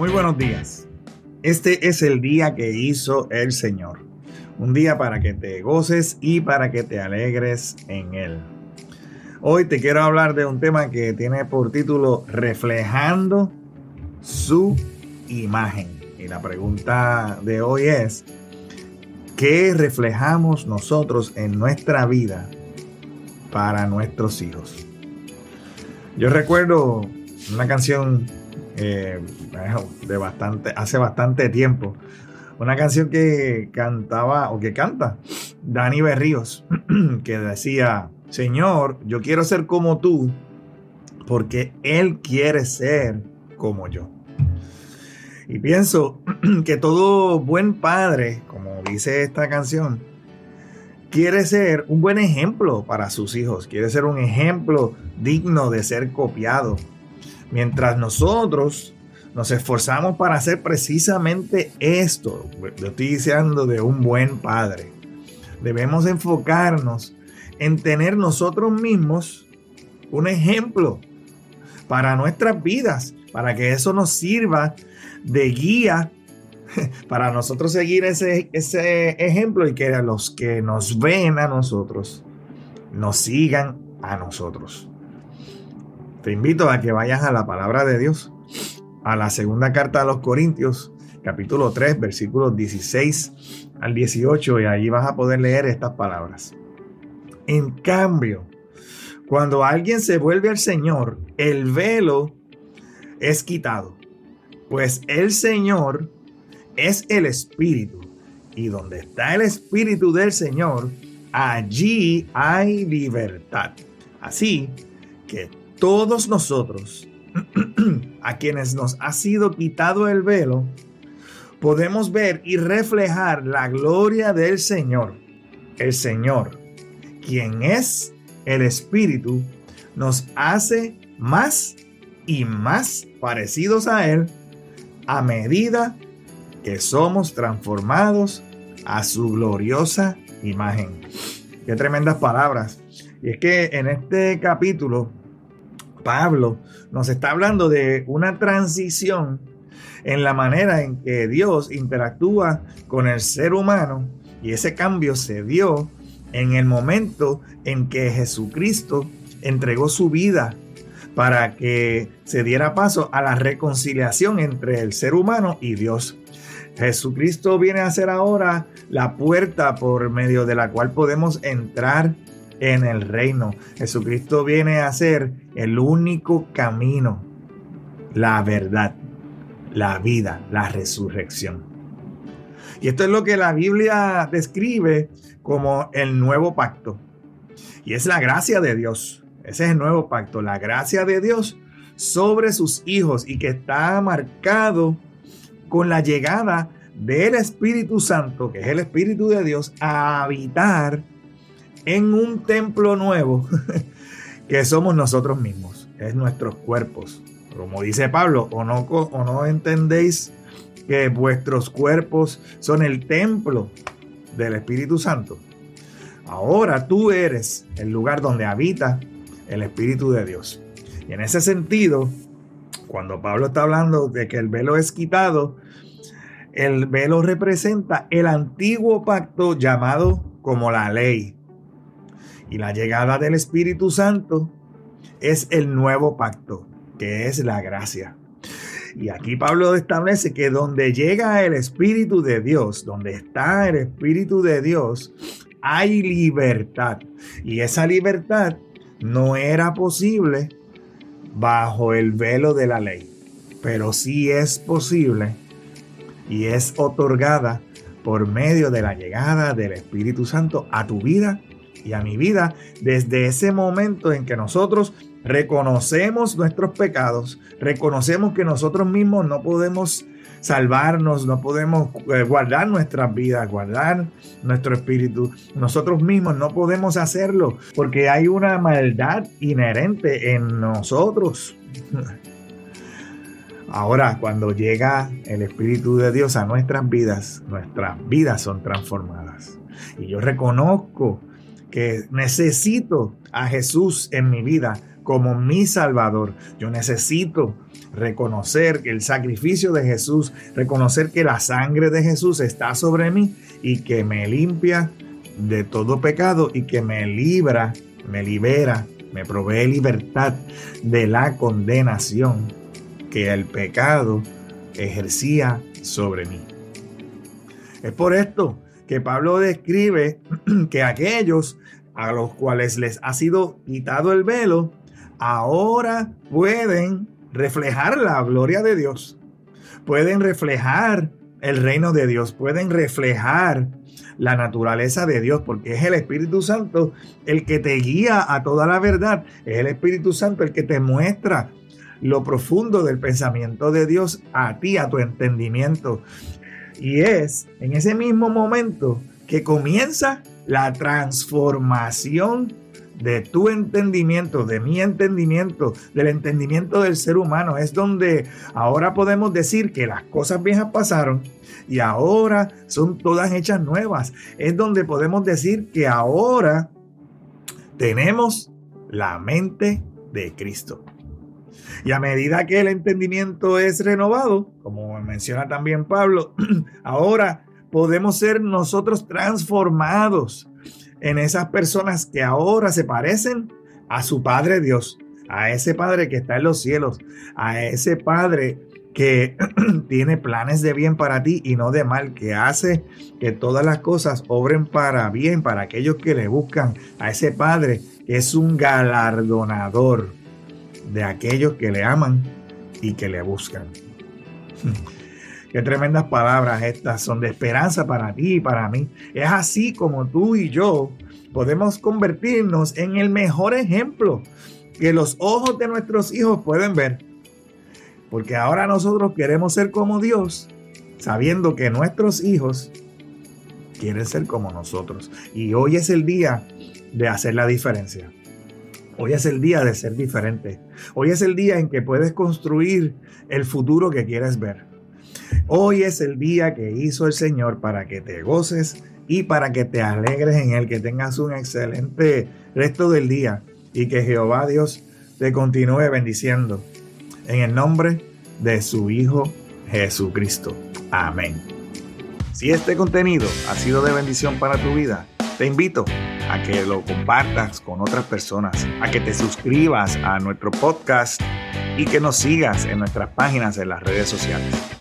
Muy buenos días. Este es el día que hizo el Señor. Un día para que te goces y para que te alegres en Él. Hoy te quiero hablar de un tema que tiene por título Reflejando su imagen. Y la pregunta de hoy es, ¿qué reflejamos nosotros en nuestra vida para nuestros hijos? Yo recuerdo una canción eh, de bastante, hace bastante tiempo. Una canción que cantaba o que canta Dani Berríos, que decía, Señor, yo quiero ser como tú, porque Él quiere ser como yo. Y pienso que todo buen padre, como dice esta canción, quiere ser un buen ejemplo para sus hijos, quiere ser un ejemplo digno de ser copiado. Mientras nosotros nos esforzamos para hacer precisamente esto, lo estoy diciendo de un buen padre, debemos enfocarnos en tener nosotros mismos un ejemplo para nuestras vidas, para que eso nos sirva de guía para nosotros seguir ese, ese ejemplo y que los que nos ven a nosotros nos sigan a nosotros. Te invito a que vayas a la palabra de Dios, a la segunda carta a los Corintios, capítulo 3, versículos 16 al 18, y ahí vas a poder leer estas palabras. En cambio, cuando alguien se vuelve al Señor, el velo es quitado, pues el Señor es el Espíritu, y donde está el Espíritu del Señor, allí hay libertad. Así que todos nosotros, a quienes nos ha sido quitado el velo, podemos ver y reflejar la gloria del Señor. El Señor quien es el Espíritu, nos hace más y más parecidos a Él a medida que somos transformados a su gloriosa imagen. Qué tremendas palabras. Y es que en este capítulo, Pablo nos está hablando de una transición en la manera en que Dios interactúa con el ser humano y ese cambio se dio en el momento en que Jesucristo entregó su vida para que se diera paso a la reconciliación entre el ser humano y Dios. Jesucristo viene a ser ahora la puerta por medio de la cual podemos entrar en el reino. Jesucristo viene a ser el único camino, la verdad, la vida, la resurrección. Y esto es lo que la Biblia describe como el nuevo pacto. Y es la gracia de Dios. Ese es el nuevo pacto, la gracia de Dios sobre sus hijos y que está marcado con la llegada del Espíritu Santo, que es el Espíritu de Dios, a habitar en un templo nuevo que somos nosotros mismos, es nuestros cuerpos. Como dice Pablo, o no, o no entendéis que vuestros cuerpos son el templo del Espíritu Santo. Ahora tú eres el lugar donde habita el Espíritu de Dios. Y en ese sentido, cuando Pablo está hablando de que el velo es quitado, el velo representa el antiguo pacto llamado como la ley. Y la llegada del Espíritu Santo es el nuevo pacto, que es la gracia. Y aquí Pablo establece que donde llega el Espíritu de Dios, donde está el Espíritu de Dios, hay libertad. Y esa libertad no era posible bajo el velo de la ley, pero sí es posible y es otorgada por medio de la llegada del Espíritu Santo a tu vida y a mi vida desde ese momento en que nosotros reconocemos nuestros pecados, reconocemos que nosotros mismos no podemos salvarnos, no podemos eh, guardar nuestras vidas, guardar nuestro espíritu. Nosotros mismos no podemos hacerlo porque hay una maldad inherente en nosotros. Ahora, cuando llega el Espíritu de Dios a nuestras vidas, nuestras vidas son transformadas. Y yo reconozco que necesito a Jesús en mi vida como mi Salvador. Yo necesito reconocer el sacrificio de Jesús, reconocer que la sangre de Jesús está sobre mí y que me limpia de todo pecado y que me libra, me libera, me provee libertad de la condenación que el pecado ejercía sobre mí. Es por esto que Pablo describe que aquellos a los cuales les ha sido quitado el velo, ahora pueden reflejar la gloria de Dios, pueden reflejar el reino de Dios, pueden reflejar la naturaleza de Dios, porque es el Espíritu Santo el que te guía a toda la verdad, es el Espíritu Santo el que te muestra lo profundo del pensamiento de Dios a ti, a tu entendimiento. Y es en ese mismo momento que comienza la transformación de tu entendimiento, de mi entendimiento, del entendimiento del ser humano. Es donde ahora podemos decir que las cosas viejas pasaron y ahora son todas hechas nuevas. Es donde podemos decir que ahora tenemos la mente de Cristo. Y a medida que el entendimiento es renovado, como menciona también Pablo, ahora podemos ser nosotros transformados en esas personas que ahora se parecen a su Padre Dios, a ese Padre que está en los cielos, a ese Padre que tiene planes de bien para ti y no de mal, que hace que todas las cosas obren para bien para aquellos que le buscan, a ese Padre que es un galardonador de aquellos que le aman y que le buscan. Qué tremendas palabras estas son de esperanza para ti y para mí. Es así como tú y yo podemos convertirnos en el mejor ejemplo que los ojos de nuestros hijos pueden ver. Porque ahora nosotros queremos ser como Dios, sabiendo que nuestros hijos quieren ser como nosotros. Y hoy es el día de hacer la diferencia. Hoy es el día de ser diferente. Hoy es el día en que puedes construir el futuro que quieres ver. Hoy es el día que hizo el Señor para que te goces y para que te alegres en Él, que tengas un excelente resto del día y que Jehová Dios te continúe bendiciendo. En el nombre de su Hijo Jesucristo. Amén. Si este contenido ha sido de bendición para tu vida, te invito a que lo compartas con otras personas, a que te suscribas a nuestro podcast y que nos sigas en nuestras páginas en las redes sociales.